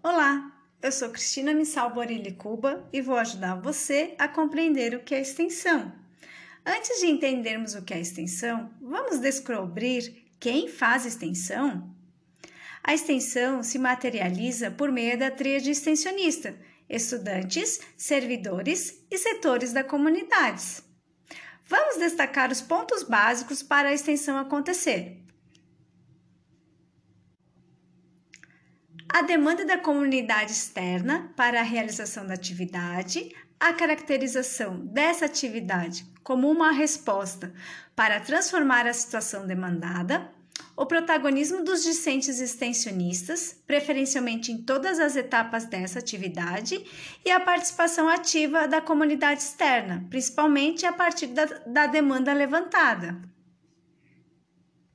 Olá, eu sou Cristina Missal Borilli Cuba e vou ajudar você a compreender o que é extensão. Antes de entendermos o que é extensão, vamos descobrir quem faz extensão? A extensão se materializa por meio da tríade extensionista, estudantes, servidores e setores da comunidade. Vamos destacar os pontos básicos para a extensão acontecer. A demanda da comunidade externa para a realização da atividade, a caracterização dessa atividade como uma resposta para transformar a situação demandada, o protagonismo dos discentes extensionistas, preferencialmente em todas as etapas dessa atividade, e a participação ativa da comunidade externa, principalmente a partir da, da demanda levantada.